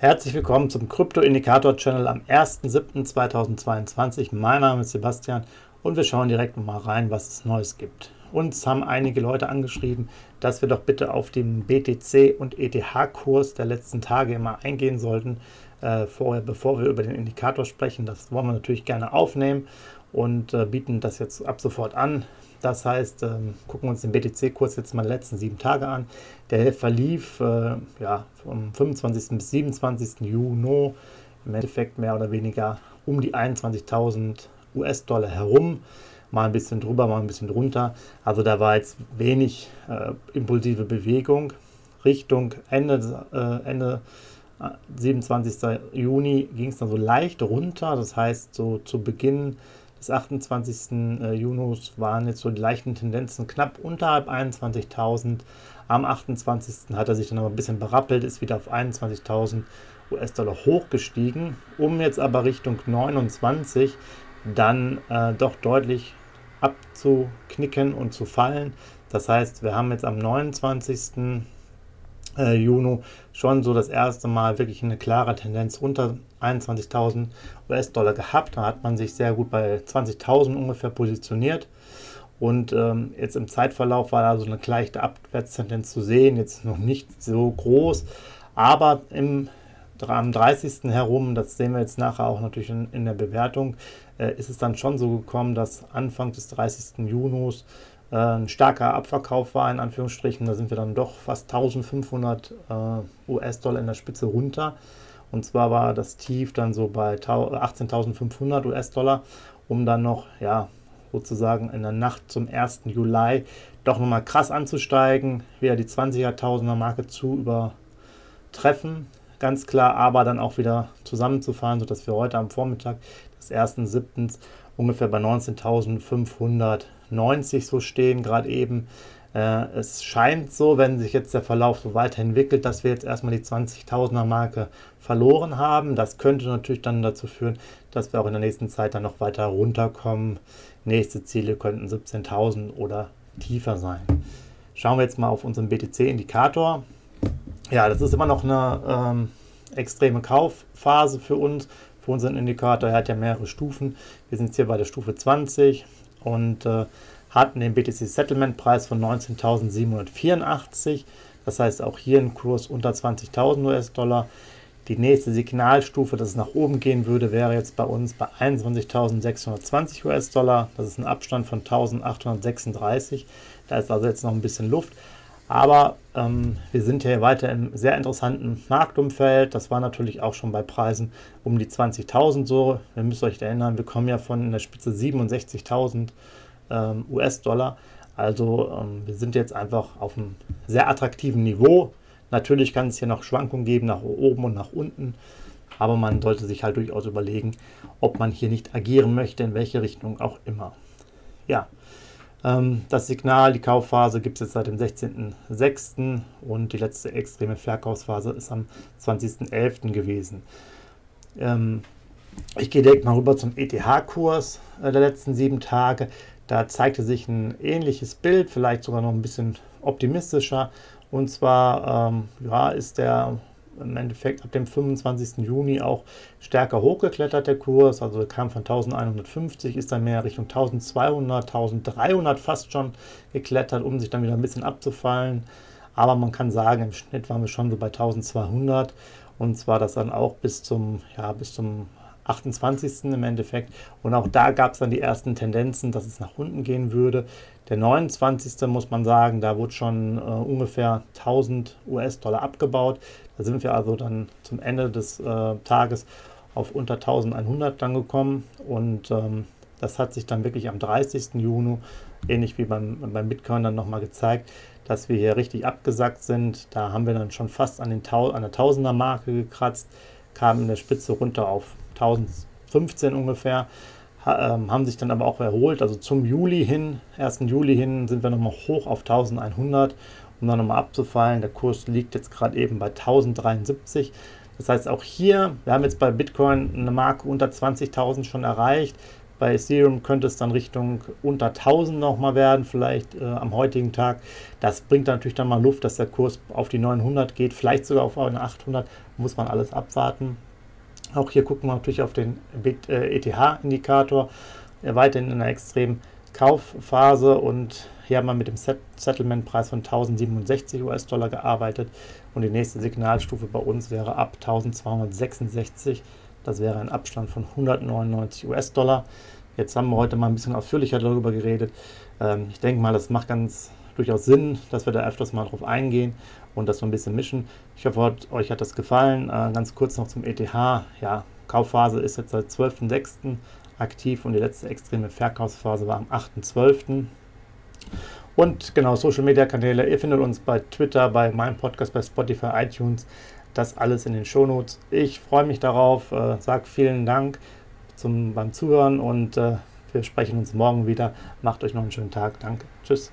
Herzlich willkommen zum Krypto-Indikator-Channel am 1.7.2022. Mein Name ist Sebastian und wir schauen direkt mal rein, was es Neues gibt. Uns haben einige Leute angeschrieben, dass wir doch bitte auf den BTC und ETH-Kurs der letzten Tage immer eingehen sollten, äh, vorher, bevor wir über den Indikator sprechen. Das wollen wir natürlich gerne aufnehmen und äh, bieten das jetzt ab sofort an. Das heißt, ähm, gucken wir uns den BTC-Kurs jetzt mal die letzten sieben Tage an. Der verlief äh, ja, vom 25. bis 27. Juni im Endeffekt mehr oder weniger um die 21.000 US-Dollar herum, mal ein bisschen drüber, mal ein bisschen drunter. Also da war jetzt wenig äh, impulsive Bewegung. Richtung Ende, äh, Ende 27. Äh, Juni ging es dann so leicht runter. Das heißt, so zu Beginn des 28. Äh, Juni waren jetzt so die leichten Tendenzen knapp unterhalb 21.000. Am 28. hat er sich dann aber ein bisschen berappelt, ist wieder auf 21.000 US-Dollar hochgestiegen, um jetzt aber Richtung 29 dann äh, doch deutlich abzuknicken und zu fallen. Das heißt, wir haben jetzt am 29. Äh, Juni schon so das erste Mal wirklich eine klare Tendenz unter 21.000 US-Dollar gehabt. Da hat man sich sehr gut bei 20.000 ungefähr positioniert. Und ähm, jetzt im Zeitverlauf war da so eine leichte Abwärtstendenz zu sehen, jetzt noch nicht so groß, aber im am 30. herum, das sehen wir jetzt nachher auch natürlich in, in der Bewertung, äh, ist es dann schon so gekommen, dass Anfang des 30. Juni äh, ein starker Abverkauf war, in Anführungsstrichen. Da sind wir dann doch fast 1500 äh, US-Dollar in der Spitze runter. Und zwar war das Tief dann so bei 18.500 US-Dollar, um dann noch, ja, sozusagen in der Nacht zum 1. Juli doch nochmal krass anzusteigen, wieder die 20.000er Marke zu übertreffen ganz klar, aber dann auch wieder zusammenzufahren, sodass wir heute am Vormittag des 1.7. ungefähr bei 19.590 so stehen, gerade eben. Äh, es scheint so, wenn sich jetzt der Verlauf so weiterentwickelt, dass wir jetzt erstmal die 20.000er Marke verloren haben. Das könnte natürlich dann dazu führen, dass wir auch in der nächsten Zeit dann noch weiter runterkommen. Nächste Ziele könnten 17.000 oder tiefer sein. Schauen wir jetzt mal auf unseren BTC-Indikator. Ja, das ist immer noch eine ähm, extreme Kaufphase für uns, für unseren Indikator. Er hat ja mehrere Stufen. Wir sind jetzt hier bei der Stufe 20 und äh, hatten den BTC Settlement Preis von 19.784. Das heißt auch hier ein Kurs unter 20.000 US-Dollar. Die nächste Signalstufe, dass es nach oben gehen würde, wäre jetzt bei uns bei 21.620 US-Dollar. Das ist ein Abstand von 1.836. Da ist also jetzt noch ein bisschen Luft. Aber ähm, wir sind hier weiter im sehr interessanten Marktumfeld. Das war natürlich auch schon bei Preisen um die 20.000 so. Ihr müsst euch erinnern, wir kommen ja von in der Spitze 67.000 ähm, US-Dollar. Also ähm, wir sind jetzt einfach auf einem sehr attraktiven Niveau. Natürlich kann es hier noch Schwankungen geben nach oben und nach unten. Aber man sollte sich halt durchaus überlegen, ob man hier nicht agieren möchte, in welche Richtung auch immer. Ja, das Signal, die Kaufphase gibt es jetzt seit dem 16.06. und die letzte extreme Verkaufsphase ist am 20.11. gewesen. Ähm, ich gehe direkt mal rüber zum ETH-Kurs der letzten sieben Tage. Da zeigte sich ein ähnliches Bild, vielleicht sogar noch ein bisschen optimistischer. Und zwar ähm, ja, ist der im Endeffekt ab dem 25. Juni auch stärker hochgeklettert, der Kurs. Also kam von 1150, ist dann mehr Richtung 1200, 1300 fast schon geklettert, um sich dann wieder ein bisschen abzufallen. Aber man kann sagen, im Schnitt waren wir schon so bei 1200 und zwar das dann auch bis zum, ja, bis zum 28. im Endeffekt. Und auch da gab es dann die ersten Tendenzen, dass es nach unten gehen würde. Der 29. muss man sagen, da wurde schon äh, ungefähr 1000 US-Dollar abgebaut. Da sind wir also dann zum Ende des äh, Tages auf unter 1100 dann gekommen. Und ähm, das hat sich dann wirklich am 30. Juni, ähnlich wie beim, beim Bitcoin, dann nochmal gezeigt, dass wir hier richtig abgesackt sind. Da haben wir dann schon fast an, den an der Tausender-Marke gekratzt, kamen in der Spitze runter auf 1015 ungefähr haben sich dann aber auch erholt. Also zum Juli hin, 1. Juli hin, sind wir nochmal hoch auf 1100, um dann nochmal abzufallen. Der Kurs liegt jetzt gerade eben bei 1073. Das heißt, auch hier, wir haben jetzt bei Bitcoin eine Marke unter 20.000 schon erreicht. Bei Ethereum könnte es dann Richtung unter 1000 nochmal werden, vielleicht äh, am heutigen Tag. Das bringt natürlich dann mal Luft, dass der Kurs auf die 900 geht, vielleicht sogar auf eine 800. Muss man alles abwarten. Auch hier gucken wir natürlich auf den ETH-Indikator. Äh, weiterhin in einer extremen Kaufphase und hier haben wir mit dem Settlement-Preis von 1067 US-Dollar gearbeitet und die nächste Signalstufe bei uns wäre ab 1266 das wäre ein Abstand von 199 US-Dollar. Jetzt haben wir heute mal ein bisschen ausführlicher darüber geredet. Ähm, ich denke mal, das macht ganz durchaus Sinn, dass wir da öfters mal drauf eingehen und das so ein bisschen mischen. Ich hoffe, euch hat das gefallen. Äh, ganz kurz noch zum ETH. Ja, Kaufphase ist jetzt seit 12.06. aktiv und die letzte extreme Verkaufsphase war am 8.12. Und genau, Social Media Kanäle. Ihr findet uns bei Twitter, bei meinem Podcast, bei Spotify, iTunes. Das alles in den Shownotes. Ich freue mich darauf, äh, sage vielen Dank zum, beim Zuhören und äh, wir sprechen uns morgen wieder. Macht euch noch einen schönen Tag. Danke. Tschüss.